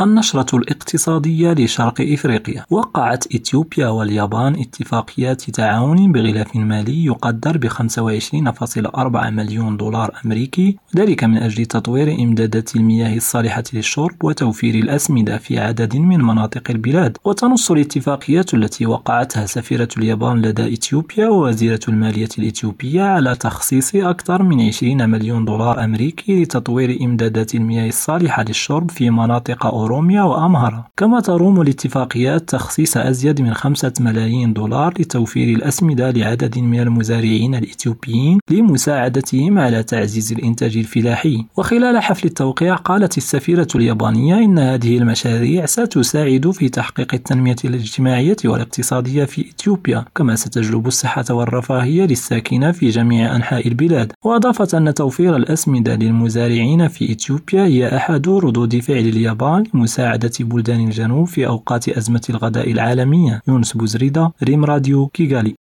النشرة الاقتصادية لشرق إفريقيا. وقعت إثيوبيا واليابان اتفاقيات تعاون بغلاف مالي يقدر ب 25.4 مليون دولار أمريكي ذلك من أجل تطوير إمدادات المياه الصالحة للشرب وتوفير الأسمدة في عدد من مناطق البلاد. وتنص الاتفاقيات التي وقعتها سفيرة اليابان لدى إثيوبيا ووزيرة المالية الإثيوبية على تخصيص أكثر من 20 مليون دولار أمريكي لتطوير إمدادات المياه الصالحة للشرب في مناطق أوروبا. أوروميا وأمهرة كما تروم الاتفاقيات تخصيص أزيد من خمسة ملايين دولار لتوفير الأسمدة لعدد من المزارعين الإثيوبيين لمساعدتهم على تعزيز الإنتاج الفلاحي. وخلال حفل التوقيع قالت السفيرة اليابانية إن هذه المشاريع ستساعد في تحقيق التنمية الاجتماعية والاقتصادية في إثيوبيا كما ستجلب الصحة والرفاهية للساكنة في جميع أنحاء البلاد. وأضافت أن توفير الأسمدة للمزارعين في إثيوبيا هي أحد ردود فعل اليابان لمساعدة بلدان الجنوب في أوقات أزمة الغذاء العالمية. يونس بوزريدا ريم راديو كيغالي.